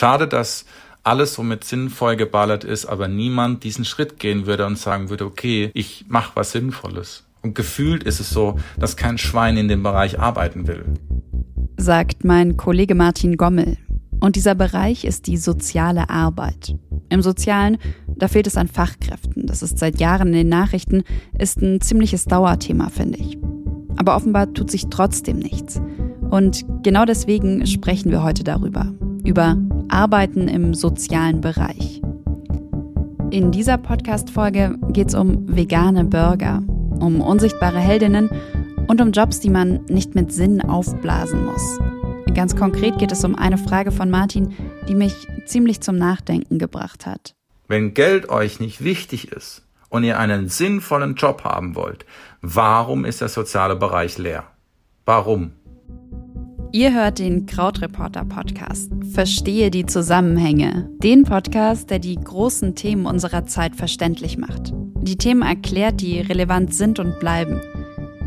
Schade, dass alles so mit sinnvoll geballert ist, aber niemand diesen Schritt gehen würde und sagen würde, okay, ich mache was Sinnvolles. Und gefühlt ist es so, dass kein Schwein in dem Bereich arbeiten will. Sagt mein Kollege Martin Gommel. Und dieser Bereich ist die soziale Arbeit. Im Sozialen, da fehlt es an Fachkräften. Das ist seit Jahren in den Nachrichten, ist ein ziemliches Dauerthema, finde ich. Aber offenbar tut sich trotzdem nichts. Und genau deswegen sprechen wir heute darüber. Über Arbeiten im sozialen Bereich. In dieser Podcast-Folge geht es um vegane Burger, um unsichtbare Heldinnen und um Jobs, die man nicht mit Sinn aufblasen muss. Ganz konkret geht es um eine Frage von Martin, die mich ziemlich zum Nachdenken gebracht hat. Wenn Geld euch nicht wichtig ist und ihr einen sinnvollen Job haben wollt, warum ist der soziale Bereich leer? Warum? Ihr hört den Krautreporter Podcast. Verstehe die Zusammenhänge. Den Podcast, der die großen Themen unserer Zeit verständlich macht. Die Themen erklärt, die relevant sind und bleiben.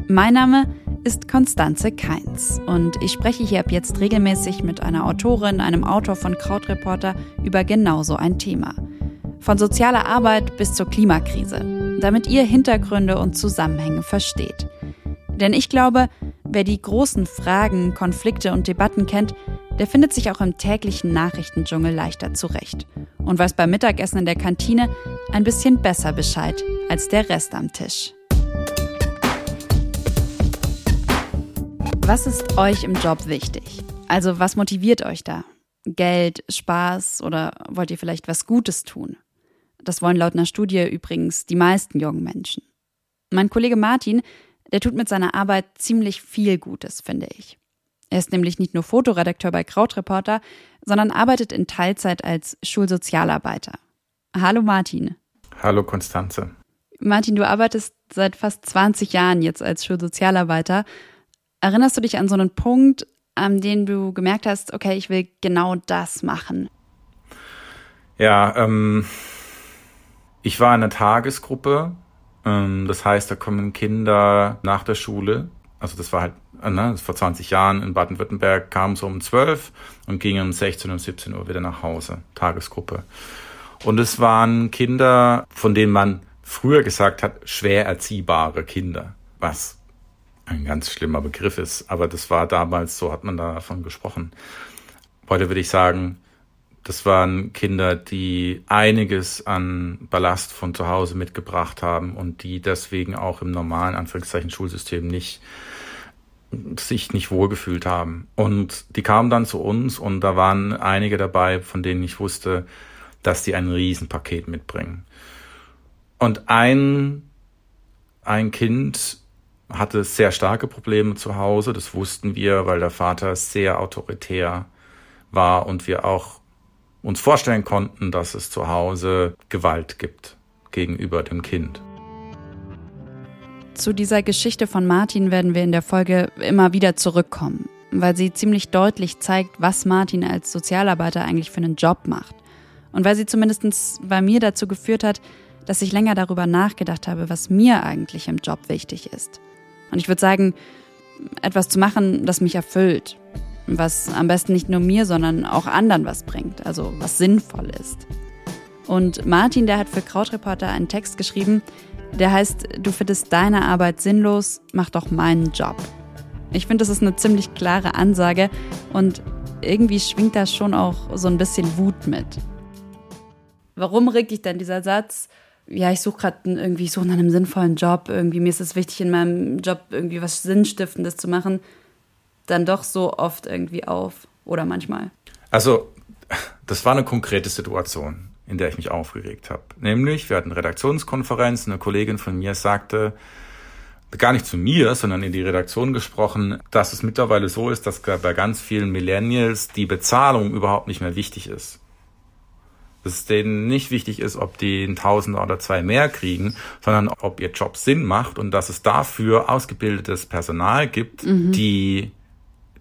Mein Name ist Konstanze Keins und ich spreche hier ab jetzt regelmäßig mit einer Autorin, einem Autor von Krautreporter über genauso ein Thema. Von sozialer Arbeit bis zur Klimakrise, damit ihr Hintergründe und Zusammenhänge versteht. Denn ich glaube, wer die großen Fragen, Konflikte und Debatten kennt, der findet sich auch im täglichen Nachrichtendschungel leichter zurecht und weiß beim Mittagessen in der Kantine ein bisschen besser Bescheid als der Rest am Tisch. Was ist euch im Job wichtig? Also was motiviert euch da? Geld, Spaß oder wollt ihr vielleicht was Gutes tun? Das wollen laut einer Studie übrigens die meisten jungen Menschen. Mein Kollege Martin, der tut mit seiner Arbeit ziemlich viel Gutes, finde ich. Er ist nämlich nicht nur Fotoredakteur bei Krautreporter, sondern arbeitet in Teilzeit als Schulsozialarbeiter. Hallo Martin. Hallo Konstanze. Martin, du arbeitest seit fast 20 Jahren jetzt als Schulsozialarbeiter Erinnerst du dich an so einen Punkt, an dem du gemerkt hast, okay, ich will genau das machen? Ja, ähm, ich war in einer Tagesgruppe. Ähm, das heißt, da kommen Kinder nach der Schule. Also das war halt, äh, ne, vor 20 Jahren in Baden-Württemberg, kamen so um 12 und gingen um 16 und 17 Uhr wieder nach Hause. Tagesgruppe. Und es waren Kinder, von denen man früher gesagt hat, schwer erziehbare Kinder. Was ein ganz schlimmer Begriff ist, aber das war damals, so hat man davon gesprochen. Heute würde ich sagen, das waren Kinder, die einiges an Ballast von zu Hause mitgebracht haben und die deswegen auch im normalen Anführungszeichen Schulsystem nicht sich nicht wohlgefühlt haben. Und die kamen dann zu uns und da waren einige dabei, von denen ich wusste, dass die ein Riesenpaket mitbringen. Und ein, ein Kind hatte sehr starke Probleme zu Hause. Das wussten wir, weil der Vater sehr autoritär war und wir auch uns vorstellen konnten, dass es zu Hause Gewalt gibt gegenüber dem Kind. Zu dieser Geschichte von Martin werden wir in der Folge immer wieder zurückkommen, weil sie ziemlich deutlich zeigt, was Martin als Sozialarbeiter eigentlich für einen Job macht. Und weil sie zumindest bei mir dazu geführt hat, dass ich länger darüber nachgedacht habe, was mir eigentlich im Job wichtig ist. Und ich würde sagen, etwas zu machen, das mich erfüllt. Was am besten nicht nur mir, sondern auch anderen was bringt. Also was sinnvoll ist. Und Martin, der hat für Krautreporter einen Text geschrieben, der heißt, du findest deine Arbeit sinnlos, mach doch meinen Job. Ich finde, das ist eine ziemlich klare Ansage und irgendwie schwingt da schon auch so ein bisschen Wut mit. Warum regt dich denn dieser Satz? ja, ich suche gerade irgendwie so nach einem sinnvollen Job, irgendwie mir ist es wichtig, in meinem Job irgendwie was Sinnstiftendes zu machen, dann doch so oft irgendwie auf oder manchmal. Also, das war eine konkrete Situation, in der ich mich aufgeregt habe. Nämlich, wir hatten Redaktionskonferenz, eine Kollegin von mir sagte, gar nicht zu mir, sondern in die Redaktion gesprochen, dass es mittlerweile so ist, dass bei ganz vielen Millennials die Bezahlung überhaupt nicht mehr wichtig ist dass es denen nicht wichtig ist, ob die ein Tausender oder zwei mehr kriegen, sondern ob ihr Job Sinn macht und dass es dafür ausgebildetes Personal gibt, mhm. die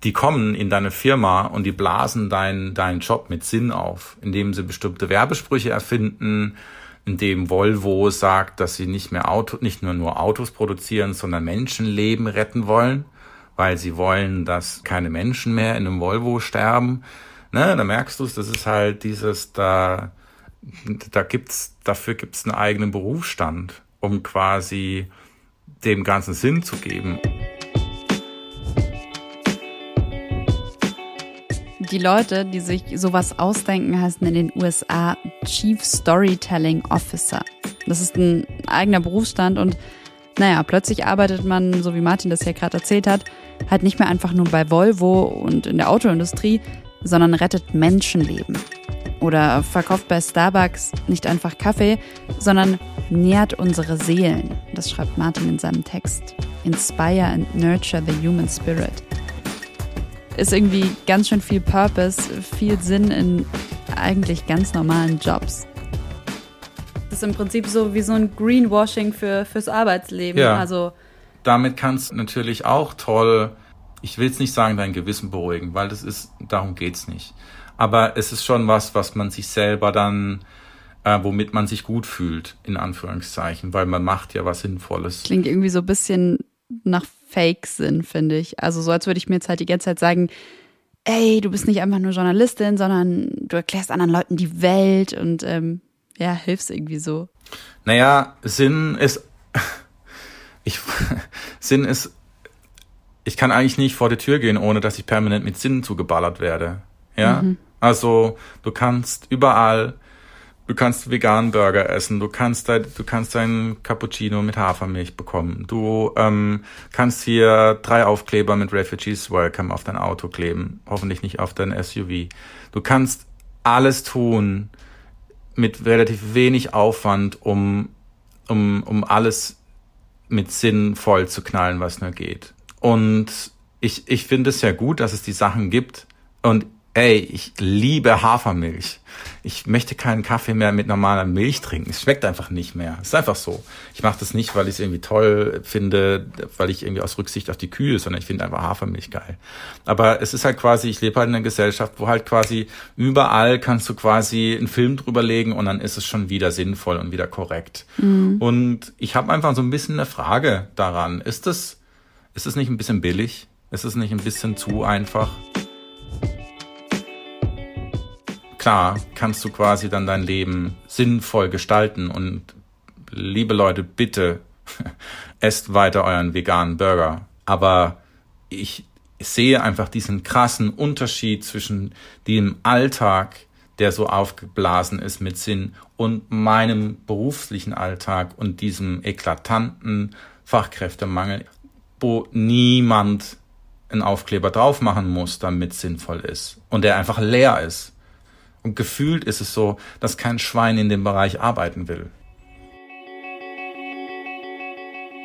die kommen in deine Firma und die blasen deinen deinen Job mit Sinn auf, indem sie bestimmte Werbesprüche erfinden, indem Volvo sagt, dass sie nicht mehr Auto, nicht nur nur Autos produzieren, sondern Menschenleben retten wollen, weil sie wollen, dass keine Menschen mehr in einem Volvo sterben ne, da merkst du es, das ist halt dieses, da, da gibt's, dafür gibt's einen eigenen Berufsstand, um quasi dem Ganzen Sinn zu geben. Die Leute, die sich sowas ausdenken, heißen in den USA Chief Storytelling Officer. Das ist ein eigener Berufsstand und naja, plötzlich arbeitet man, so wie Martin das ja gerade erzählt hat, halt nicht mehr einfach nur bei Volvo und in der Autoindustrie, sondern rettet Menschenleben. Oder verkauft bei Starbucks nicht einfach Kaffee, sondern nährt unsere Seelen. Das schreibt Martin in seinem Text. Inspire and nurture the human spirit. Ist irgendwie ganz schön viel Purpose, viel Sinn in eigentlich ganz normalen Jobs. Das ist im Prinzip so wie so ein Greenwashing für, fürs Arbeitsleben. Ja. Also Damit kannst du natürlich auch toll, ich will jetzt nicht sagen, dein Gewissen beruhigen, weil das ist, darum geht's nicht. Aber es ist schon was, was man sich selber dann, äh, womit man sich gut fühlt, in Anführungszeichen, weil man macht ja was Sinnvolles. klingt irgendwie so ein bisschen nach Fake-Sinn, finde ich. Also so, als würde ich mir jetzt halt die ganze Zeit sagen, ey, du bist nicht einfach nur Journalistin, sondern du erklärst anderen Leuten die Welt und ähm, ja, hilfst irgendwie so. Naja, Sinn ist, ich, Sinn ist, ich kann eigentlich nicht vor die Tür gehen, ohne dass ich permanent mit Sinn zugeballert werde. Ja, also du kannst überall, du kannst veganen Burger essen, du kannst dein, du kannst deinen Cappuccino mit Hafermilch bekommen, du ähm, kannst hier drei Aufkleber mit Refugees Welcome auf dein Auto kleben, hoffentlich nicht auf dein SUV. Du kannst alles tun mit relativ wenig Aufwand, um um, um alles mit Sinn voll zu knallen, was nur geht. Und ich, ich finde es ja gut, dass es die Sachen gibt. Und ey, ich liebe Hafermilch. Ich möchte keinen Kaffee mehr mit normaler Milch trinken. Es schmeckt einfach nicht mehr. Es ist einfach so. Ich mache das nicht, weil ich es irgendwie toll finde, weil ich irgendwie aus Rücksicht auf die Kühe, sondern ich finde einfach Hafermilch geil. Aber es ist halt quasi, ich lebe halt in einer Gesellschaft, wo halt quasi überall kannst du quasi einen Film drüber legen und dann ist es schon wieder sinnvoll und wieder korrekt. Und ich habe einfach so ein bisschen eine Frage daran. Ist das, ist es nicht ein bisschen billig? Ist es nicht ein bisschen zu einfach? Klar, kannst du quasi dann dein Leben sinnvoll gestalten und liebe Leute, bitte esst weiter euren veganen Burger. Aber ich sehe einfach diesen krassen Unterschied zwischen dem Alltag, der so aufgeblasen ist mit Sinn und meinem beruflichen Alltag und diesem eklatanten Fachkräftemangel, wo niemand einen Aufkleber drauf machen muss, damit es sinnvoll ist und der einfach leer ist. Und gefühlt ist es so, dass kein Schwein in dem Bereich arbeiten will.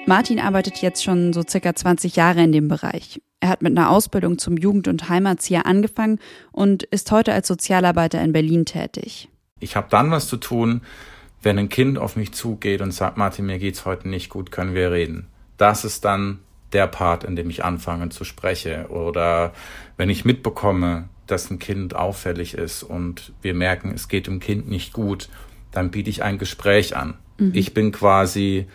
Martin arbeitet jetzt schon so circa 20 Jahre in dem Bereich. Er hat mit einer Ausbildung zum Jugend- und Heimatzieher angefangen und ist heute als Sozialarbeiter in Berlin tätig. Ich habe dann was zu tun, wenn ein Kind auf mich zugeht und sagt, Martin, mir geht's heute nicht gut, können wir reden. Das ist dann der Part, in dem ich anfange zu sprechen. Oder wenn ich mitbekomme, dass ein Kind auffällig ist und wir merken, es geht dem Kind nicht gut, dann biete ich ein Gespräch an. Ich bin quasi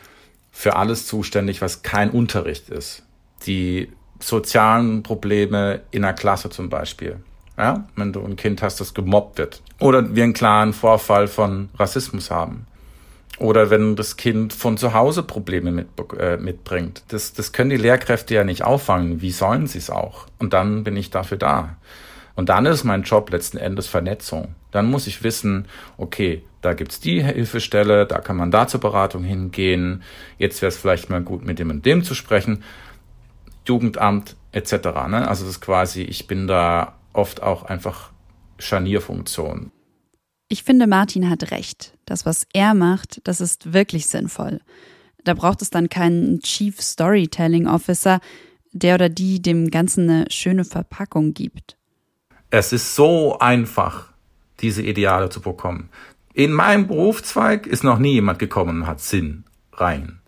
für alles zuständig, was kein Unterricht ist. Die sozialen Probleme in der Klasse zum Beispiel. Ja, wenn du ein Kind hast, das gemobbt wird. Oder wir einen klaren Vorfall von Rassismus haben. Oder wenn das Kind von zu Hause Probleme mit, äh, mitbringt. Das, das können die Lehrkräfte ja nicht auffangen. Wie sollen sie es auch? Und dann bin ich dafür da. Und dann ist mein Job letzten Endes Vernetzung. Dann muss ich wissen, okay, da gibt's die Hilfestelle, da kann man da zur Beratung hingehen. Jetzt wäre es vielleicht mal gut, mit dem und dem zu sprechen. Jugendamt etc. Ne? Also das ist quasi, ich bin da oft auch einfach Scharnierfunktion. Ich finde, Martin hat recht. Das, was er macht, das ist wirklich sinnvoll. Da braucht es dann keinen Chief Storytelling Officer, der oder die dem Ganzen eine schöne Verpackung gibt. Es ist so einfach, diese Ideale zu bekommen. In meinem Berufszweig ist noch nie jemand gekommen und hat Sinn rein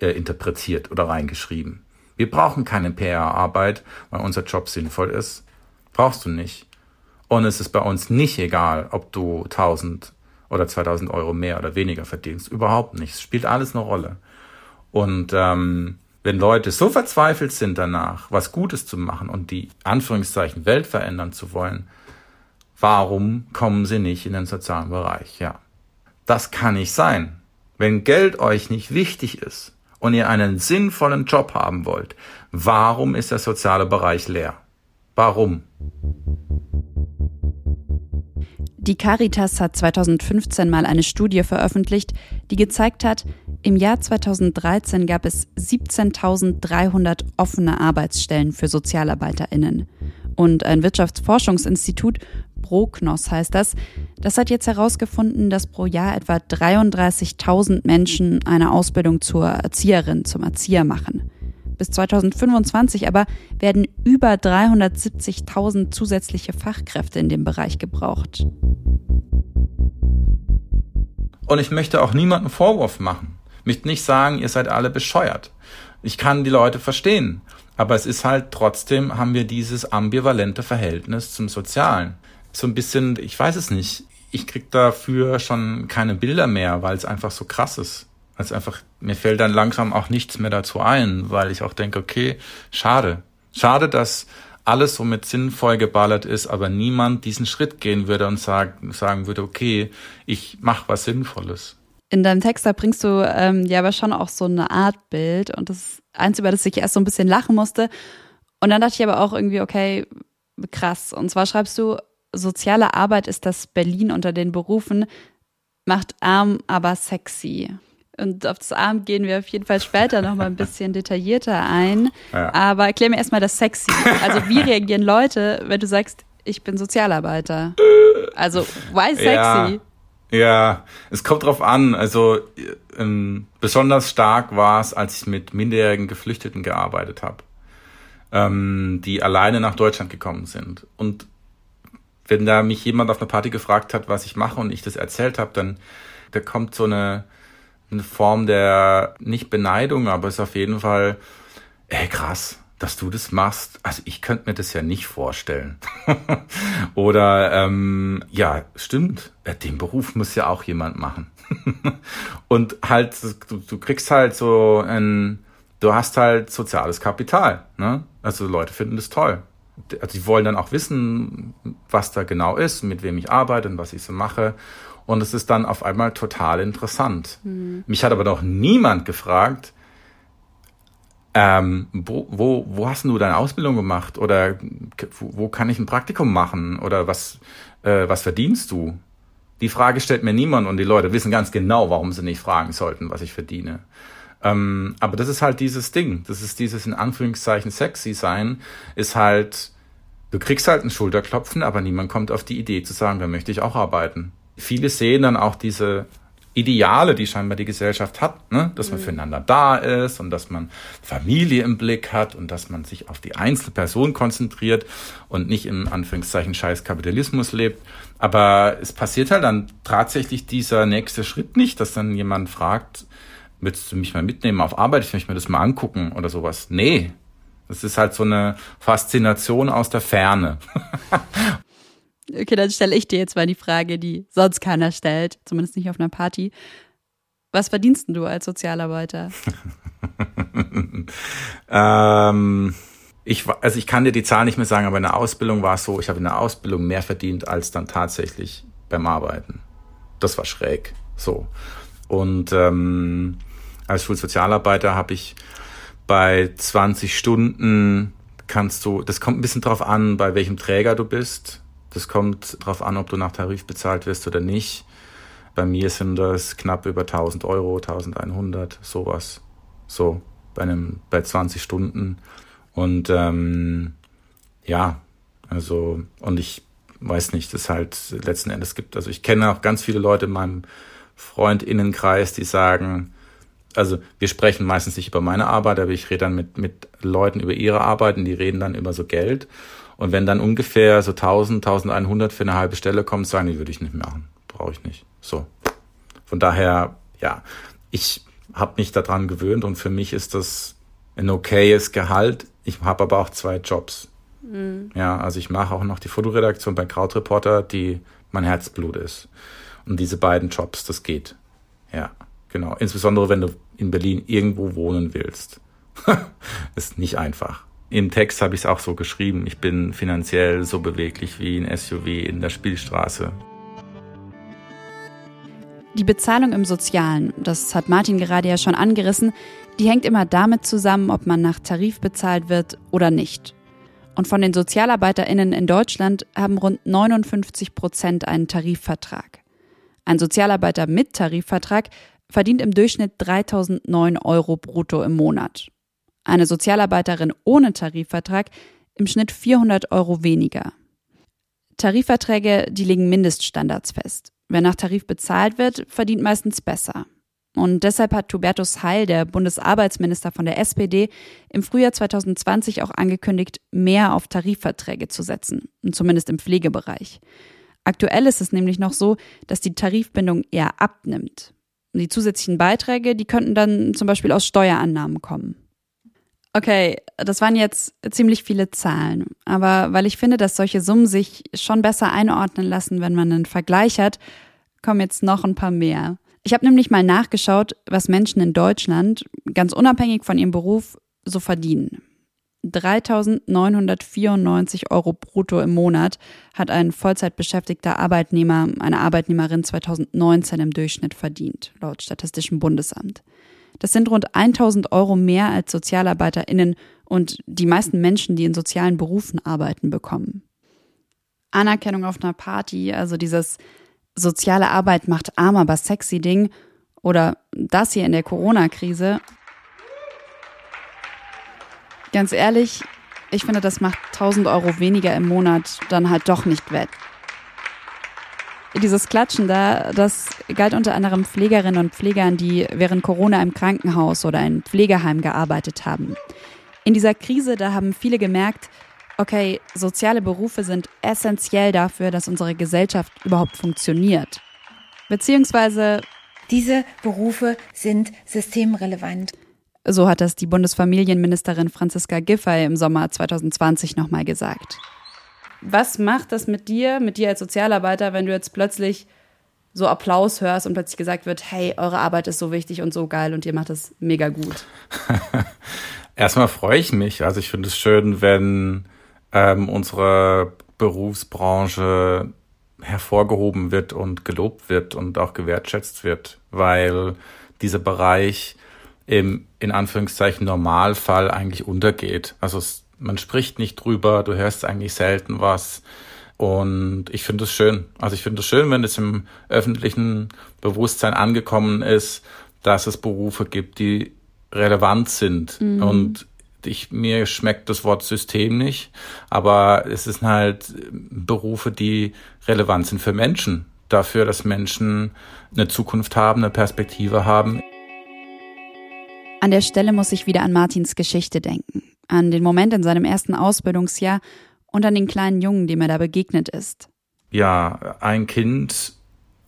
äh, interpretiert oder reingeschrieben. Wir brauchen keine PR-Arbeit, weil unser Job sinnvoll ist. Brauchst du nicht. Und es ist bei uns nicht egal, ob du 1000 oder 2000 Euro mehr oder weniger verdienst. Überhaupt nicht. Es spielt alles eine Rolle. Und ähm, wenn Leute so verzweifelt sind danach, was Gutes zu machen und die Anführungszeichen Welt verändern zu wollen, Warum kommen sie nicht in den sozialen Bereich? Ja. Das kann nicht sein. Wenn Geld euch nicht wichtig ist und ihr einen sinnvollen Job haben wollt, warum ist der soziale Bereich leer? Warum? Die Caritas hat 2015 mal eine Studie veröffentlicht, die gezeigt hat, im Jahr 2013 gab es 17.300 offene Arbeitsstellen für SozialarbeiterInnen. Und ein Wirtschaftsforschungsinstitut, Prognos heißt das, das hat jetzt herausgefunden, dass pro Jahr etwa 33.000 Menschen eine Ausbildung zur Erzieherin, zum Erzieher machen. Bis 2025 aber werden über 370.000 zusätzliche Fachkräfte in dem Bereich gebraucht. Und ich möchte auch niemanden Vorwurf machen. Ich möchte nicht sagen, ihr seid alle bescheuert. Ich kann die Leute verstehen. Aber es ist halt trotzdem, haben wir dieses ambivalente Verhältnis zum Sozialen. So ein bisschen, ich weiß es nicht. Ich krieg dafür schon keine Bilder mehr, weil es einfach so krass ist. Also einfach, mir fällt dann langsam auch nichts mehr dazu ein, weil ich auch denke, okay, schade. Schade, dass alles so mit Sinn vollgeballert ist, aber niemand diesen Schritt gehen würde und sagen, sagen würde, okay, ich mache was Sinnvolles. In deinem Text, da bringst du ähm, ja aber schon auch so eine Art Bild und das ist eins, über das ich erst so ein bisschen lachen musste. Und dann dachte ich aber auch irgendwie, okay, krass. Und zwar schreibst du, soziale Arbeit ist das Berlin unter den Berufen, macht arm, aber sexy. Und auf das Abend gehen wir auf jeden Fall später noch mal ein bisschen detaillierter ein. Ja. Aber erklär mir erstmal das Sexy. Also wie reagieren Leute, wenn du sagst, ich bin Sozialarbeiter? Also why sexy? Ja. Ja, es kommt drauf an. Also ähm, besonders stark war es, als ich mit minderjährigen Geflüchteten gearbeitet habe, ähm, die alleine nach Deutschland gekommen sind. Und wenn da mich jemand auf einer Party gefragt hat, was ich mache und ich das erzählt habe, dann da kommt so eine eine Form der, nicht Beneidung, aber es ist auf jeden Fall, ey krass, dass du das machst. Also ich könnte mir das ja nicht vorstellen. Oder ähm, ja, stimmt, den Beruf muss ja auch jemand machen. Und halt, du, du kriegst halt so ein, du hast halt soziales Kapital. Ne? Also Leute finden das toll. Also die wollen dann auch wissen, was da genau ist, mit wem ich arbeite und was ich so mache. Und es ist dann auf einmal total interessant. Mhm. Mich hat aber noch niemand gefragt, ähm, wo, wo, wo hast du deine Ausbildung gemacht? Oder wo, wo kann ich ein Praktikum machen? Oder was, äh, was verdienst du? Die Frage stellt mir niemand und die Leute wissen ganz genau, warum sie nicht fragen sollten, was ich verdiene. Ähm, aber das ist halt dieses Ding. Das ist dieses in Anführungszeichen sexy sein, ist halt, du kriegst halt einen Schulterklopfen, aber niemand kommt auf die Idee zu sagen, da möchte ich auch arbeiten viele sehen dann auch diese Ideale, die scheinbar die Gesellschaft hat, ne? dass man mhm. füreinander da ist und dass man Familie im Blick hat und dass man sich auf die einzelne Person konzentriert und nicht im Anführungszeichen scheiß Kapitalismus lebt. Aber es passiert halt dann tatsächlich dieser nächste Schritt nicht, dass dann jemand fragt, willst du mich mal mitnehmen auf Arbeit, ich möchte mir das mal angucken oder sowas. Nee, das ist halt so eine Faszination aus der Ferne. Okay, dann stelle ich dir jetzt mal die Frage, die sonst keiner stellt, zumindest nicht auf einer Party. Was verdienst du als Sozialarbeiter? ähm, ich, also ich kann dir die Zahl nicht mehr sagen, aber in der Ausbildung war es so, ich habe in der Ausbildung mehr verdient als dann tatsächlich beim Arbeiten. Das war schräg. So. Und ähm, als Schulsozialarbeiter habe ich bei 20 Stunden kannst du, das kommt ein bisschen drauf an, bei welchem Träger du bist. Das kommt darauf an, ob du nach Tarif bezahlt wirst oder nicht. Bei mir sind das knapp über 1000 Euro, 1100, sowas. So, bei einem, bei 20 Stunden. Und ähm, ja, also, und ich weiß nicht, das halt letzten Endes gibt. Also ich kenne auch ganz viele Leute in meinem Freundinnenkreis, die sagen, also wir sprechen meistens nicht über meine Arbeit, aber ich rede dann mit, mit Leuten über ihre Arbeit und die reden dann über so Geld. Und wenn dann ungefähr so 1000, 1100 für eine halbe Stelle kommen, sagen die, würde ich nicht machen. Brauche ich nicht. So. Von daher, ja, ich habe mich daran gewöhnt und für mich ist das ein okayes Gehalt. Ich habe aber auch zwei Jobs. Mhm. Ja, also ich mache auch noch die Fotoredaktion bei Krautreporter, die mein Herzblut ist. Und diese beiden Jobs, das geht. Ja, genau. Insbesondere wenn du in Berlin irgendwo wohnen willst. ist nicht einfach. Im Text habe ich es auch so geschrieben. Ich bin finanziell so beweglich wie ein SUV in der Spielstraße. Die Bezahlung im Sozialen, das hat Martin gerade ja schon angerissen, die hängt immer damit zusammen, ob man nach Tarif bezahlt wird oder nicht. Und von den SozialarbeiterInnen in Deutschland haben rund 59 Prozent einen Tarifvertrag. Ein Sozialarbeiter mit Tarifvertrag verdient im Durchschnitt 3009 Euro brutto im Monat. Eine Sozialarbeiterin ohne Tarifvertrag im Schnitt 400 Euro weniger. Tarifverträge, die legen Mindeststandards fest. Wer nach Tarif bezahlt wird, verdient meistens besser. Und deshalb hat Hubertus Heil, der Bundesarbeitsminister von der SPD, im Frühjahr 2020 auch angekündigt, mehr auf Tarifverträge zu setzen, zumindest im Pflegebereich. Aktuell ist es nämlich noch so, dass die Tarifbindung eher abnimmt. Die zusätzlichen Beiträge, die könnten dann zum Beispiel aus Steuerannahmen kommen. Okay, das waren jetzt ziemlich viele Zahlen, aber weil ich finde, dass solche Summen sich schon besser einordnen lassen, wenn man einen Vergleich hat, kommen jetzt noch ein paar mehr. Ich habe nämlich mal nachgeschaut, was Menschen in Deutschland, ganz unabhängig von ihrem Beruf, so verdienen. 3.994 Euro brutto im Monat hat ein Vollzeitbeschäftigter Arbeitnehmer, eine Arbeitnehmerin 2019 im Durchschnitt verdient, laut Statistischem Bundesamt. Das sind rund 1000 Euro mehr als SozialarbeiterInnen und die meisten Menschen, die in sozialen Berufen arbeiten, bekommen. Anerkennung auf einer Party, also dieses soziale Arbeit macht arm, aber sexy Ding oder das hier in der Corona-Krise. Ganz ehrlich, ich finde, das macht 1000 Euro weniger im Monat dann halt doch nicht wett. Dieses Klatschen da, das galt unter anderem Pflegerinnen und Pflegern, die während Corona im Krankenhaus oder in Pflegeheim gearbeitet haben. In dieser Krise, da haben viele gemerkt, okay, soziale Berufe sind essentiell dafür, dass unsere Gesellschaft überhaupt funktioniert. Beziehungsweise diese Berufe sind systemrelevant. So hat das die Bundesfamilienministerin Franziska Giffey im Sommer 2020 nochmal gesagt. Was macht das mit dir, mit dir als Sozialarbeiter, wenn du jetzt plötzlich so Applaus hörst und plötzlich gesagt wird, hey, eure Arbeit ist so wichtig und so geil und ihr macht das mega gut? Erstmal freue ich mich. Also ich finde es schön, wenn ähm, unsere Berufsbranche hervorgehoben wird und gelobt wird und auch gewertschätzt wird, weil dieser Bereich im in Anführungszeichen Normalfall eigentlich untergeht. Also es man spricht nicht drüber, du hörst eigentlich selten was. Und ich finde es schön. Also ich finde es schön, wenn es im öffentlichen Bewusstsein angekommen ist, dass es Berufe gibt, die relevant sind. Mhm. Und ich, mir schmeckt das Wort System nicht, aber es sind halt Berufe, die relevant sind für Menschen. Dafür, dass Menschen eine Zukunft haben, eine Perspektive haben. An der Stelle muss ich wieder an Martins Geschichte denken an den Moment in seinem ersten Ausbildungsjahr und an den kleinen Jungen, dem er da begegnet ist. Ja, ein Kind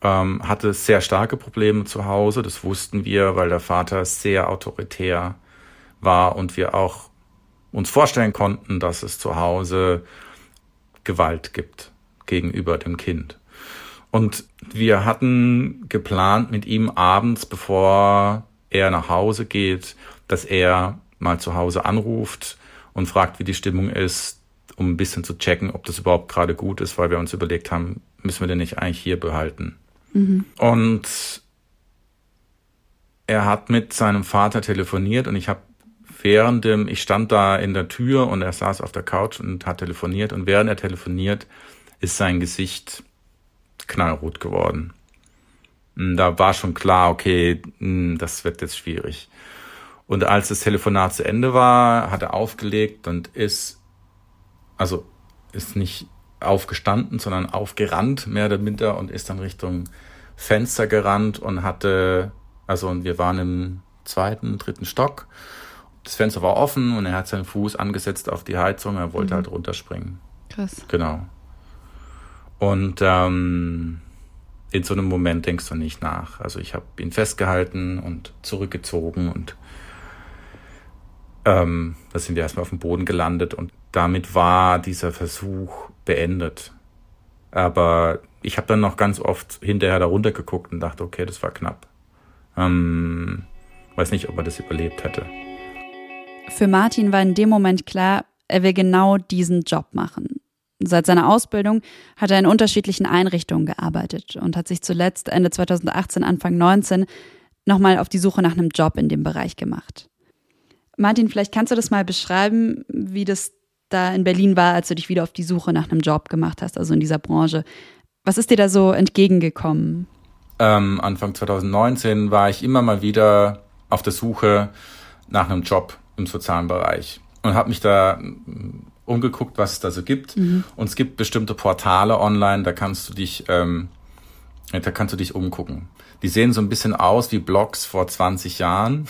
ähm, hatte sehr starke Probleme zu Hause, das wussten wir, weil der Vater sehr autoritär war und wir auch uns vorstellen konnten, dass es zu Hause Gewalt gibt gegenüber dem Kind. Und wir hatten geplant mit ihm abends, bevor er nach Hause geht, dass er mal zu Hause anruft und fragt, wie die Stimmung ist, um ein bisschen zu checken, ob das überhaupt gerade gut ist, weil wir uns überlegt haben, müssen wir den nicht eigentlich hier behalten. Mhm. Und er hat mit seinem Vater telefoniert und ich habe während dem, ich stand da in der Tür und er saß auf der Couch und hat telefoniert und während er telefoniert, ist sein Gesicht knallrot geworden. Da war schon klar, okay, hm, das wird jetzt schwierig. Und als das Telefonat zu Ende war, hat er aufgelegt und ist, also ist nicht aufgestanden, sondern aufgerannt, mehr oder minder, und ist dann Richtung Fenster gerannt und hatte, also und wir waren im zweiten, dritten Stock. Das Fenster war offen und er hat seinen Fuß angesetzt auf die Heizung, er wollte mhm. halt runterspringen. Krass. Genau. Und ähm, in so einem Moment denkst du nicht nach. Also ich habe ihn festgehalten und zurückgezogen und ähm, da sind wir erstmal auf dem Boden gelandet und damit war dieser Versuch beendet. Aber ich habe dann noch ganz oft hinterher da runtergeguckt und dachte, okay, das war knapp. Ähm, weiß nicht, ob er das überlebt hätte. Für Martin war in dem Moment klar, er will genau diesen Job machen. Seit seiner Ausbildung hat er in unterschiedlichen Einrichtungen gearbeitet und hat sich zuletzt Ende 2018, Anfang 19 nochmal auf die Suche nach einem Job in dem Bereich gemacht. Martin, vielleicht kannst du das mal beschreiben, wie das da in Berlin war, als du dich wieder auf die Suche nach einem Job gemacht hast, also in dieser Branche. Was ist dir da so entgegengekommen? Ähm, Anfang 2019 war ich immer mal wieder auf der Suche nach einem Job im sozialen Bereich und habe mich da mm, umgeguckt, was es da so gibt. Mhm. Und es gibt bestimmte Portale online, da kannst du dich, ähm, da kannst du dich umgucken. Die sehen so ein bisschen aus wie Blogs vor 20 Jahren.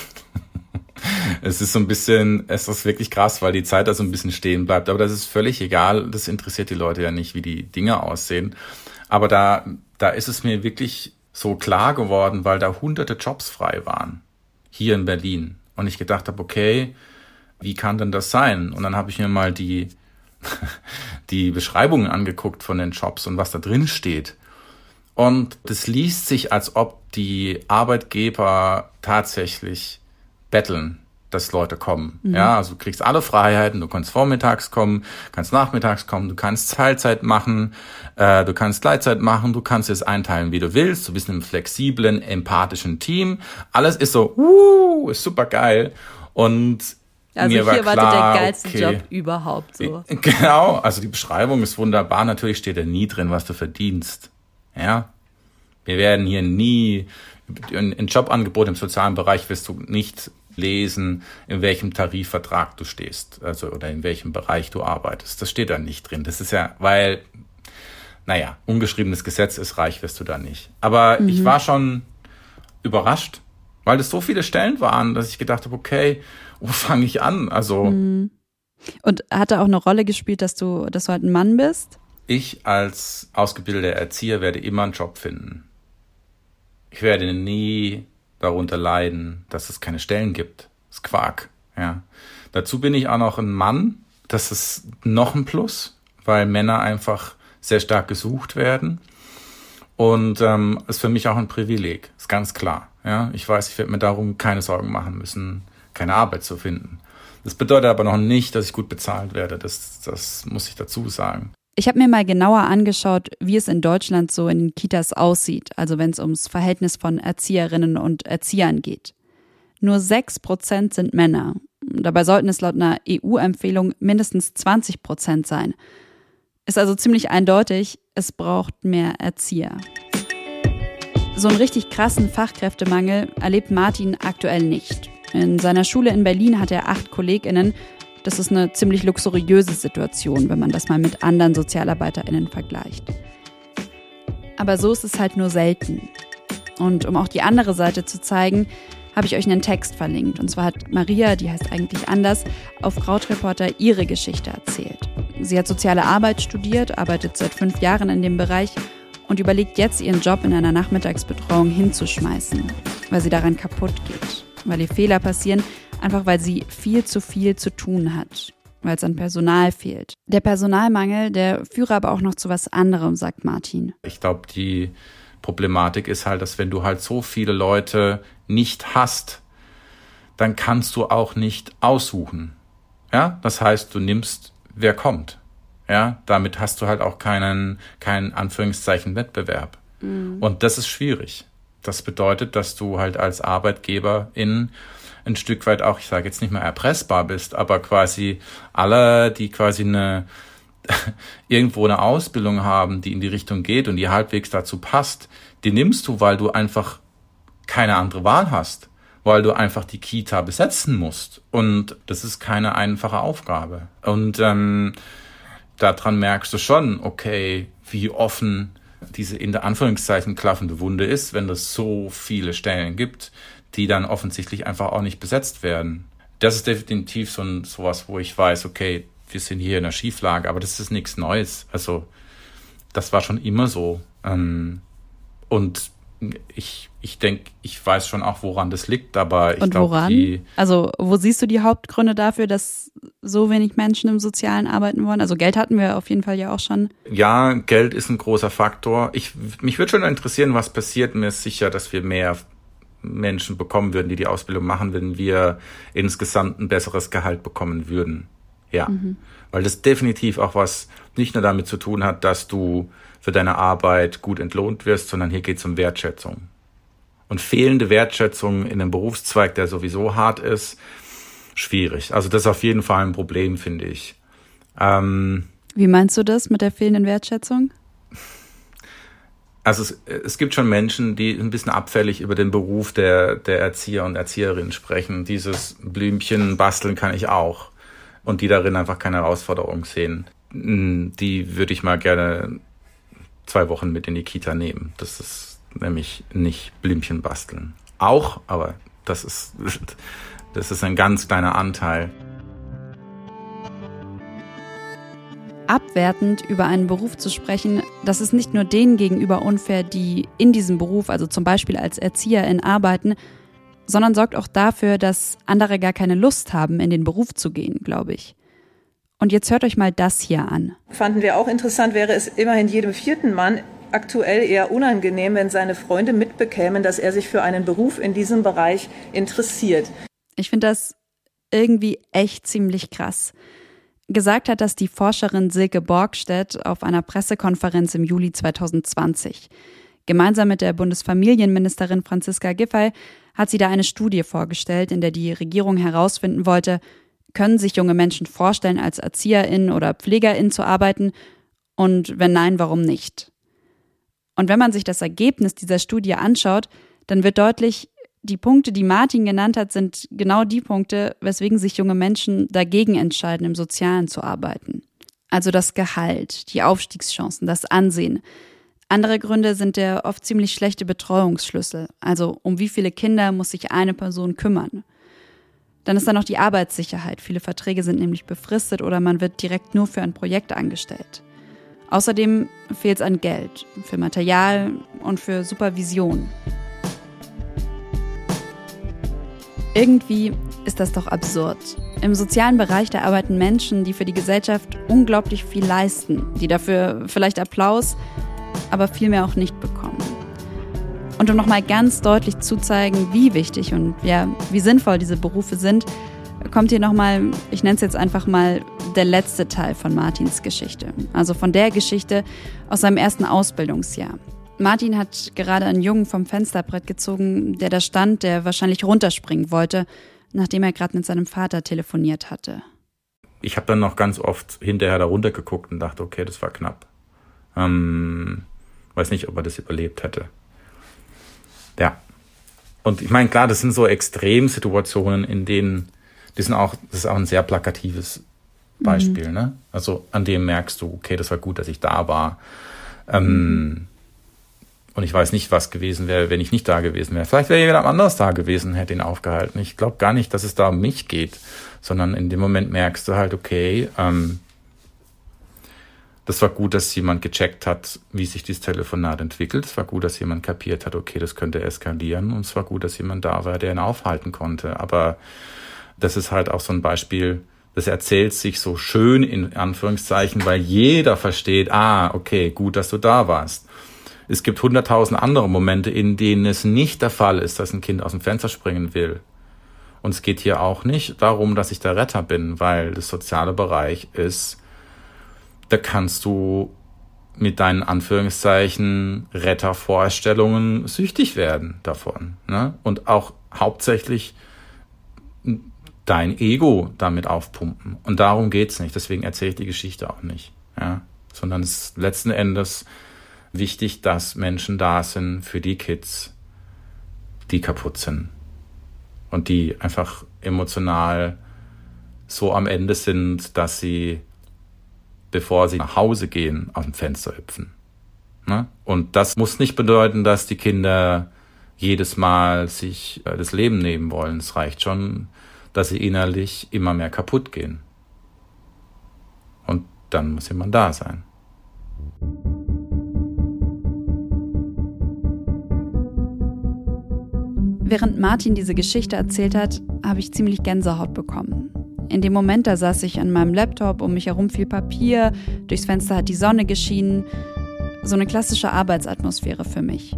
es ist so ein bisschen, es ist wirklich krass, weil die Zeit da so ein bisschen stehen bleibt. Aber das ist völlig egal. Das interessiert die Leute ja nicht, wie die Dinge aussehen. Aber da, da ist es mir wirklich so klar geworden, weil da hunderte Jobs frei waren. Hier in Berlin. Und ich gedacht habe, okay, wie kann denn das sein? Und dann habe ich mir mal die, die Beschreibungen angeguckt von den Jobs und was da drin steht. Und das liest sich, als ob die Arbeitgeber tatsächlich betteln, dass Leute kommen. Mhm. Ja, also du kriegst alle Freiheiten, du kannst vormittags kommen, kannst nachmittags kommen, du kannst Teilzeit machen, äh, du kannst Gleitzeit machen, du kannst es einteilen, wie du willst, du bist in einem flexiblen, empathischen Team. Alles ist so, uh, ist super geil. Und also mir hier war wartet klar, der geilste okay, Job überhaupt so. Genau, also die Beschreibung ist wunderbar. Natürlich steht da nie drin, was du verdienst. Ja, wir werden hier nie ein Jobangebot im sozialen Bereich wirst du nicht lesen, in welchem Tarifvertrag du stehst, also oder in welchem Bereich du arbeitest. Das steht da nicht drin. Das ist ja, weil, naja, ungeschriebenes Gesetz ist, reich wirst du da nicht. Aber mhm. ich war schon überrascht, weil es so viele Stellen waren, dass ich gedacht habe, okay, wo fange ich an? Also. Mhm. Und hat da auch eine Rolle gespielt, dass du, dass du halt ein Mann bist? Ich als ausgebildeter Erzieher werde immer einen Job finden. Ich werde nie darunter leiden, dass es keine Stellen gibt. Das ist Quark, ja. Dazu bin ich auch noch ein Mann. Das ist noch ein Plus, weil Männer einfach sehr stark gesucht werden. Und ähm, ist für mich auch ein Privileg, ist ganz klar. Ja, ich weiß, ich werde mir darum keine Sorgen machen müssen, keine Arbeit zu finden. Das bedeutet aber noch nicht, dass ich gut bezahlt werde. Das, das muss ich dazu sagen. Ich habe mir mal genauer angeschaut, wie es in Deutschland so in den Kitas aussieht, also wenn es ums Verhältnis von Erzieherinnen und Erziehern geht. Nur sechs Prozent sind Männer. Dabei sollten es laut einer EU-Empfehlung mindestens 20 Prozent sein. Ist also ziemlich eindeutig, es braucht mehr Erzieher. So einen richtig krassen Fachkräftemangel erlebt Martin aktuell nicht. In seiner Schule in Berlin hat er acht KollegInnen das ist eine ziemlich luxuriöse Situation, wenn man das mal mit anderen SozialarbeiterInnen vergleicht. Aber so ist es halt nur selten. Und um auch die andere Seite zu zeigen, habe ich euch einen Text verlinkt. Und zwar hat Maria, die heißt eigentlich anders, auf Krautreporter ihre Geschichte erzählt. Sie hat soziale Arbeit studiert, arbeitet seit fünf Jahren in dem Bereich und überlegt jetzt, ihren Job in einer Nachmittagsbetreuung hinzuschmeißen, weil sie daran kaputt geht, weil ihr Fehler passieren, einfach weil sie viel zu viel zu tun hat, weil es an Personal fehlt. Der Personalmangel, der führe aber auch noch zu was anderem, sagt Martin. Ich glaube, die Problematik ist halt, dass wenn du halt so viele Leute nicht hast, dann kannst du auch nicht aussuchen. Ja, das heißt, du nimmst, wer kommt. Ja, damit hast du halt auch keinen, keinen Anführungszeichen Wettbewerb. Mhm. Und das ist schwierig. Das bedeutet, dass du halt als Arbeitgeber in ein Stück weit auch, ich sage jetzt nicht mehr erpressbar bist, aber quasi alle, die quasi eine irgendwo eine Ausbildung haben, die in die Richtung geht und die halbwegs dazu passt, die nimmst du, weil du einfach keine andere Wahl hast, weil du einfach die Kita besetzen musst. Und das ist keine einfache Aufgabe. Und ähm, daran merkst du schon, okay, wie offen diese in der Anführungszeichen klaffende Wunde ist, wenn es so viele Stellen gibt, die dann offensichtlich einfach auch nicht besetzt werden. Das ist definitiv so ein, sowas, wo ich weiß, okay, wir sind hier in der Schieflage, aber das ist nichts Neues. Also das war schon immer so. Ähm, und ich, ich denke, ich weiß schon auch, woran das liegt, aber ich glaube. Also, wo siehst du die Hauptgründe dafür, dass so wenig Menschen im Sozialen arbeiten wollen? Also, Geld hatten wir auf jeden Fall ja auch schon. Ja, Geld ist ein großer Faktor. Ich, mich würde schon interessieren, was passiert. Mir ist sicher, dass wir mehr Menschen bekommen würden, die die Ausbildung machen, wenn wir insgesamt ein besseres Gehalt bekommen würden. Ja. Mhm. Weil das definitiv auch was nicht nur damit zu tun hat, dass du für deine Arbeit gut entlohnt wirst, sondern hier geht es um Wertschätzung. Und fehlende Wertschätzung in einem Berufszweig, der sowieso hart ist, schwierig. Also das ist auf jeden Fall ein Problem, finde ich. Ähm, Wie meinst du das mit der fehlenden Wertschätzung? Also es, es gibt schon Menschen, die ein bisschen abfällig über den Beruf der, der Erzieher und Erzieherinnen sprechen. Dieses Blümchen basteln kann ich auch. Und die darin einfach keine Herausforderung sehen. Hm, die würde ich mal gerne zwei Wochen mit in die Kita nehmen. Das ist nämlich nicht Blümchen basteln. Auch, aber das ist, das ist ein ganz kleiner Anteil. Abwertend über einen Beruf zu sprechen, das ist nicht nur denen gegenüber unfair, die in diesem Beruf, also zum Beispiel als Erzieherin, arbeiten, sondern sorgt auch dafür, dass andere gar keine Lust haben, in den Beruf zu gehen, glaube ich. Und jetzt hört euch mal das hier an. Fanden wir auch interessant, wäre es immerhin jedem vierten Mann aktuell eher unangenehm, wenn seine Freunde mitbekämen, dass er sich für einen Beruf in diesem Bereich interessiert. Ich finde das irgendwie echt ziemlich krass. Gesagt hat das die Forscherin Silke Borgstedt auf einer Pressekonferenz im Juli 2020. Gemeinsam mit der Bundesfamilienministerin Franziska Giffey hat sie da eine Studie vorgestellt, in der die Regierung herausfinden wollte, können sich junge Menschen vorstellen, als Erzieherin oder Pflegerin zu arbeiten? Und wenn nein, warum nicht? Und wenn man sich das Ergebnis dieser Studie anschaut, dann wird deutlich, die Punkte, die Martin genannt hat, sind genau die Punkte, weswegen sich junge Menschen dagegen entscheiden, im Sozialen zu arbeiten. Also das Gehalt, die Aufstiegschancen, das Ansehen. Andere Gründe sind der oft ziemlich schlechte Betreuungsschlüssel, also um wie viele Kinder muss sich eine Person kümmern. Dann ist da noch die Arbeitssicherheit. Viele Verträge sind nämlich befristet oder man wird direkt nur für ein Projekt angestellt. Außerdem fehlt es an Geld, für Material und für Supervision. Irgendwie ist das doch absurd. Im sozialen Bereich, da arbeiten Menschen, die für die Gesellschaft unglaublich viel leisten, die dafür vielleicht Applaus, aber vielmehr auch nicht bekommen. Und um nochmal ganz deutlich zu zeigen, wie wichtig und ja, wie sinnvoll diese Berufe sind, kommt hier nochmal, ich nenne es jetzt einfach mal, der letzte Teil von Martins Geschichte. Also von der Geschichte aus seinem ersten Ausbildungsjahr. Martin hat gerade einen Jungen vom Fensterbrett gezogen, der da stand, der wahrscheinlich runterspringen wollte, nachdem er gerade mit seinem Vater telefoniert hatte. Ich habe dann noch ganz oft hinterher da runtergeguckt und dachte, okay, das war knapp. Ähm, weiß nicht, ob er das überlebt hätte. Ja. Und ich meine, klar, das sind so Extremsituationen, in denen, die sind auch, das ist auch ein sehr plakatives Beispiel, mhm. ne? Also an dem merkst du, okay, das war gut, dass ich da war. Ähm, und ich weiß nicht, was gewesen wäre, wenn ich nicht da gewesen wäre. Vielleicht wäre jemand anders da gewesen, hätte ihn aufgehalten. Ich glaube gar nicht, dass es da um mich geht, sondern in dem Moment merkst du halt, okay, ähm, das war gut, dass jemand gecheckt hat, wie sich dieses Telefonat entwickelt. Es war gut, dass jemand kapiert hat, okay, das könnte eskalieren. Und es war gut, dass jemand da war, der ihn aufhalten konnte. Aber das ist halt auch so ein Beispiel, das erzählt sich so schön in Anführungszeichen, weil jeder versteht, ah, okay, gut, dass du da warst. Es gibt hunderttausend andere Momente, in denen es nicht der Fall ist, dass ein Kind aus dem Fenster springen will. Und es geht hier auch nicht darum, dass ich der Retter bin, weil das soziale Bereich ist, da kannst du mit deinen Anführungszeichen Rettervorstellungen süchtig werden davon. Ne? Und auch hauptsächlich dein Ego damit aufpumpen. Und darum geht's nicht. Deswegen erzähle ich die Geschichte auch nicht. Ja? Sondern es ist letzten Endes wichtig, dass Menschen da sind für die Kids, die kaputt sind und die einfach emotional so am Ende sind, dass sie, bevor sie nach Hause gehen, aus dem Fenster hüpfen. Ne? Und das muss nicht bedeuten, dass die Kinder jedes Mal sich äh, das Leben nehmen wollen. Es reicht schon, dass sie innerlich immer mehr kaputt gehen. Und dann muss jemand da sein. Während Martin diese Geschichte erzählt hat, habe ich ziemlich Gänsehaut bekommen. In dem Moment, da saß ich an meinem Laptop, um mich herum viel Papier, durchs Fenster hat die Sonne geschienen. So eine klassische Arbeitsatmosphäre für mich.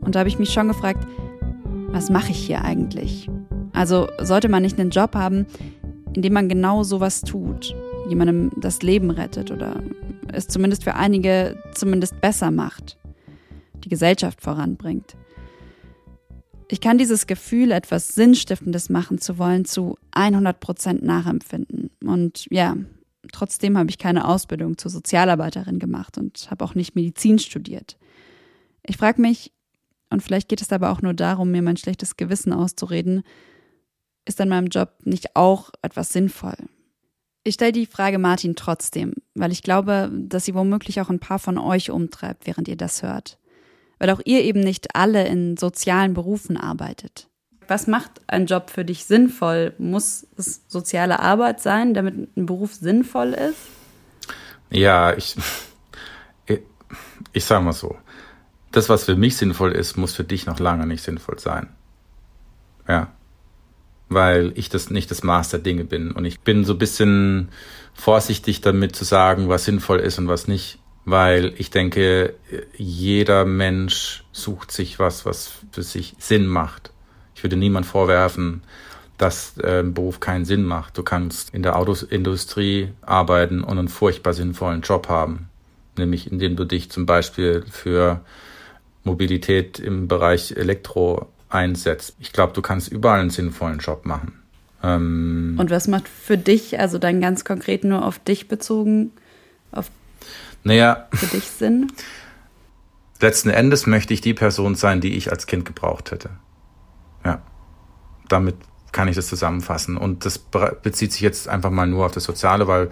Und da habe ich mich schon gefragt, was mache ich hier eigentlich? Also sollte man nicht einen Job haben, in dem man genau sowas tut? jemandem das Leben rettet oder es zumindest für einige zumindest besser macht, die Gesellschaft voranbringt. Ich kann dieses Gefühl, etwas Sinnstiftendes machen zu wollen, zu 100 Prozent nachempfinden. Und ja, trotzdem habe ich keine Ausbildung zur Sozialarbeiterin gemacht und habe auch nicht Medizin studiert. Ich frage mich, und vielleicht geht es aber auch nur darum, mir mein schlechtes Gewissen auszureden, ist an meinem Job nicht auch etwas sinnvoll? Ich stelle die Frage Martin trotzdem, weil ich glaube, dass sie womöglich auch ein paar von euch umtreibt, während ihr das hört. Weil auch ihr eben nicht alle in sozialen Berufen arbeitet. Was macht ein Job für dich sinnvoll? Muss es soziale Arbeit sein, damit ein Beruf sinnvoll ist? Ja, ich, ich, sage mal so. Das, was für mich sinnvoll ist, muss für dich noch lange nicht sinnvoll sein. Ja weil ich das nicht das Maß der Dinge bin. Und ich bin so ein bisschen vorsichtig damit zu sagen, was sinnvoll ist und was nicht, weil ich denke, jeder Mensch sucht sich was, was für sich Sinn macht. Ich würde niemand vorwerfen, dass äh, ein Beruf keinen Sinn macht. Du kannst in der Autosindustrie arbeiten und einen furchtbar sinnvollen Job haben, nämlich indem du dich zum Beispiel für Mobilität im Bereich Elektro einsetzt. Ich glaube, du kannst überall einen sinnvollen Job machen. Ähm Und was macht für dich, also dann ganz konkret nur auf dich bezogen, auf naja, für dich Sinn? Letzten Endes möchte ich die Person sein, die ich als Kind gebraucht hätte. Ja. Damit kann ich das zusammenfassen. Und das bezieht sich jetzt einfach mal nur auf das Soziale, weil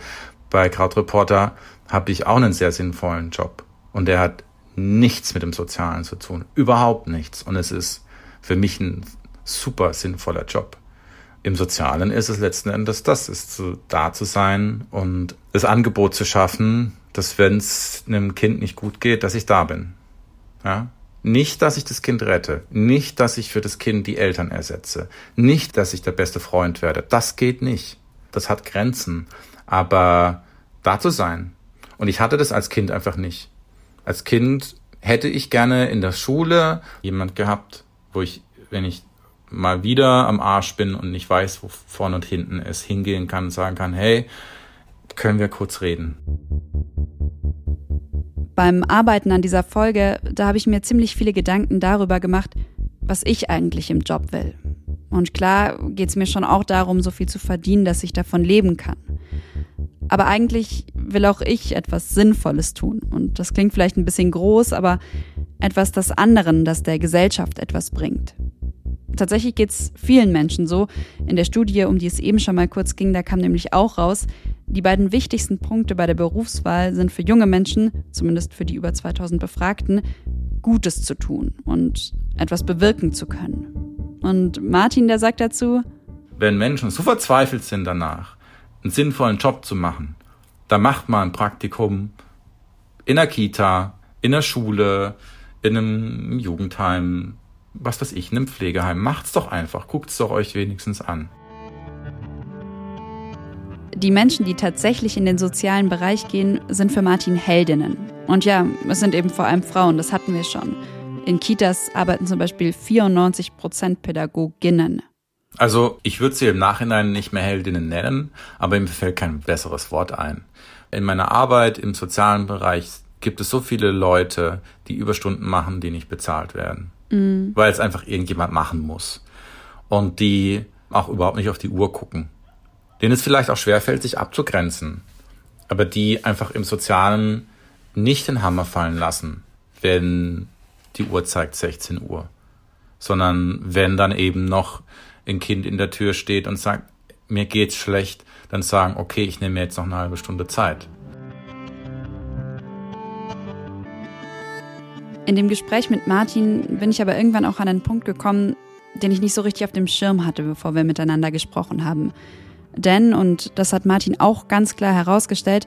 bei Krautreporter habe ich auch einen sehr sinnvollen Job. Und der hat nichts mit dem Sozialen zu tun. Überhaupt nichts. Und es ist für mich ein super sinnvoller Job. Im Sozialen ist es letzten Endes das, ist zu, da zu sein und das Angebot zu schaffen, dass wenn es einem Kind nicht gut geht, dass ich da bin. Ja? Nicht, dass ich das Kind rette, nicht, dass ich für das Kind die Eltern ersetze, nicht, dass ich der beste Freund werde. Das geht nicht. Das hat Grenzen. Aber da zu sein. Und ich hatte das als Kind einfach nicht. Als Kind hätte ich gerne in der Schule jemand gehabt, wo ich, wenn ich mal wieder am Arsch bin und nicht weiß, wo vorne und hinten es hingehen kann und sagen kann, hey, können wir kurz reden. Beim Arbeiten an dieser Folge, da habe ich mir ziemlich viele Gedanken darüber gemacht, was ich eigentlich im Job will. Und klar geht es mir schon auch darum, so viel zu verdienen, dass ich davon leben kann. Aber eigentlich will auch ich etwas Sinnvolles tun. Und das klingt vielleicht ein bisschen groß, aber etwas, das anderen, das der Gesellschaft etwas bringt. Tatsächlich geht es vielen Menschen so. In der Studie, um die es eben schon mal kurz ging, da kam nämlich auch raus, die beiden wichtigsten Punkte bei der Berufswahl sind für junge Menschen, zumindest für die über 2000 Befragten, Gutes zu tun und etwas bewirken zu können. Und Martin, der sagt dazu, wenn Menschen so verzweifelt sind danach, einen sinnvollen Job zu machen, dann macht man ein Praktikum in der Kita, in der Schule, in einem Jugendheim, was weiß ich, in einem Pflegeheim. Macht's doch einfach, guckt's doch euch wenigstens an. Die Menschen, die tatsächlich in den sozialen Bereich gehen, sind für Martin Heldinnen. Und ja, es sind eben vor allem Frauen, das hatten wir schon. In Kitas arbeiten zum Beispiel 94 Prozent Pädagoginnen. Also ich würde sie im Nachhinein nicht mehr Heldinnen nennen, aber mir fällt kein besseres Wort ein. In meiner Arbeit im sozialen Bereich gibt es so viele Leute, die Überstunden machen, die nicht bezahlt werden. Mhm. Weil es einfach irgendjemand machen muss. Und die auch überhaupt nicht auf die Uhr gucken. Denen es vielleicht auch schwerfällt, sich abzugrenzen. Aber die einfach im Sozialen nicht den Hammer fallen lassen, wenn die Uhr zeigt 16 Uhr. Sondern wenn dann eben noch ein Kind in der Tür steht und sagt, mir geht's schlecht, dann sagen, okay, ich nehme mir jetzt noch eine halbe Stunde Zeit. In dem Gespräch mit Martin bin ich aber irgendwann auch an einen Punkt gekommen, den ich nicht so richtig auf dem Schirm hatte, bevor wir miteinander gesprochen haben. Denn, und das hat Martin auch ganz klar herausgestellt,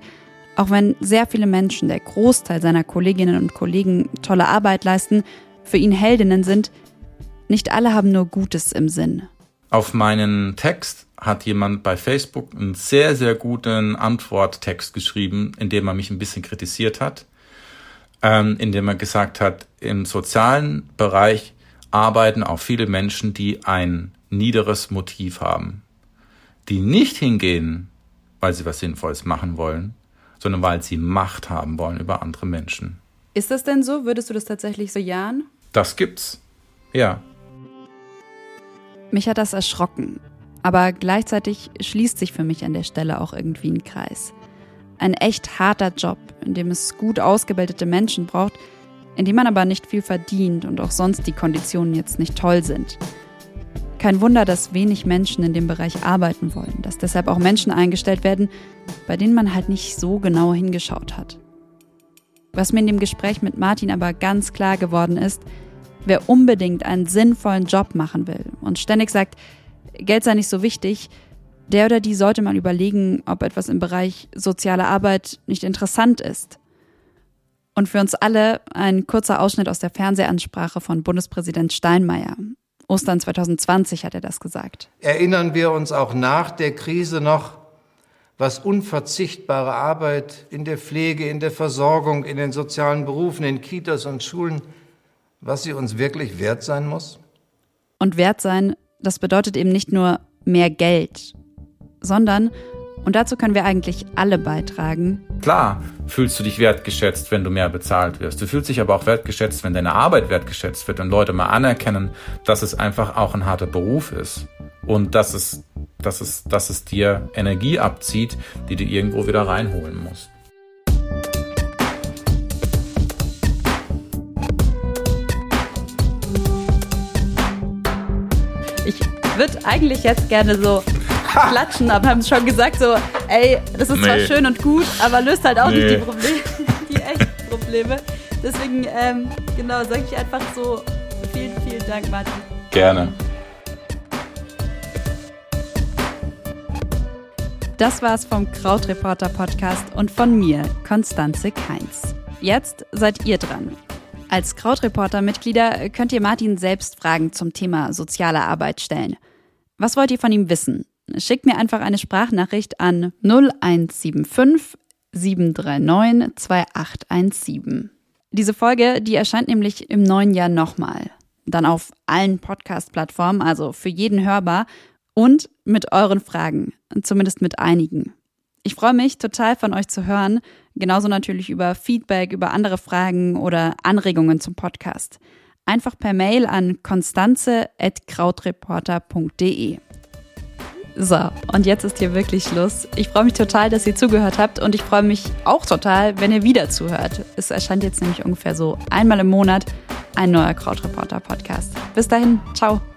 auch wenn sehr viele Menschen, der Großteil seiner Kolleginnen und Kollegen tolle Arbeit leisten, für ihn Heldinnen sind, nicht alle haben nur Gutes im Sinn. Auf meinen Text hat jemand bei Facebook einen sehr, sehr guten Antworttext geschrieben, in dem er mich ein bisschen kritisiert hat ähm, indem er gesagt hat, im sozialen Bereich arbeiten auch viele Menschen, die ein niederes Motiv haben, die nicht hingehen, weil sie was Sinnvolles machen wollen, sondern weil sie Macht haben wollen über andere Menschen. Ist das denn so? Würdest du das tatsächlich so jahen? Das gibt's. Ja. Mich hat das erschrocken. Aber gleichzeitig schließt sich für mich an der Stelle auch irgendwie ein Kreis. Ein echt harter Job, in dem es gut ausgebildete Menschen braucht, in dem man aber nicht viel verdient und auch sonst die Konditionen jetzt nicht toll sind. Kein Wunder, dass wenig Menschen in dem Bereich arbeiten wollen, dass deshalb auch Menschen eingestellt werden, bei denen man halt nicht so genau hingeschaut hat. Was mir in dem Gespräch mit Martin aber ganz klar geworden ist, wer unbedingt einen sinnvollen Job machen will und ständig sagt, Geld sei nicht so wichtig, der oder die sollte mal überlegen, ob etwas im Bereich soziale Arbeit nicht interessant ist. Und für uns alle ein kurzer Ausschnitt aus der Fernsehansprache von Bundespräsident Steinmeier. Ostern 2020 hat er das gesagt. Erinnern wir uns auch nach der Krise noch, was unverzichtbare Arbeit in der Pflege, in der Versorgung, in den sozialen Berufen, in Kitas und Schulen, was sie uns wirklich wert sein muss? Und wert sein, das bedeutet eben nicht nur mehr Geld, sondern und dazu können wir eigentlich alle beitragen. Klar fühlst du dich wertgeschätzt, wenn du mehr bezahlt wirst. Du fühlst dich aber auch wertgeschätzt, wenn deine Arbeit wertgeschätzt wird und Leute mal anerkennen, dass es einfach auch ein harter Beruf ist. Und dass es, dass es, dass es dir Energie abzieht, die du irgendwo wieder reinholen musst. Ich würde eigentlich jetzt gerne so klatschen, aber haben schon gesagt so, ey, das ist nee. zwar schön und gut, aber löst halt auch nee. nicht die Probleme, die echten Probleme. Deswegen, ähm, genau, sage ich einfach so, vielen, vielen Dank, Martin. Gerne. Das war's vom Krautreporter Podcast und von mir, Konstanze Keins. Jetzt seid ihr dran. Als Krautreporter-Mitglieder könnt ihr Martin selbst Fragen zum Thema soziale Arbeit stellen. Was wollt ihr von ihm wissen? Schickt mir einfach eine Sprachnachricht an 0175 739 2817. Diese Folge, die erscheint nämlich im neuen Jahr nochmal. Dann auf allen Podcast-Plattformen, also für jeden hörbar und mit euren Fragen, zumindest mit einigen. Ich freue mich total von euch zu hören, genauso natürlich über Feedback, über andere Fragen oder Anregungen zum Podcast. Einfach per Mail an konstanze.krautreporter.de. So, und jetzt ist hier wirklich Schluss. Ich freue mich total, dass ihr zugehört habt und ich freue mich auch total, wenn ihr wieder zuhört. Es erscheint jetzt nämlich ungefähr so einmal im Monat ein neuer Krautreporter Podcast. Bis dahin, ciao.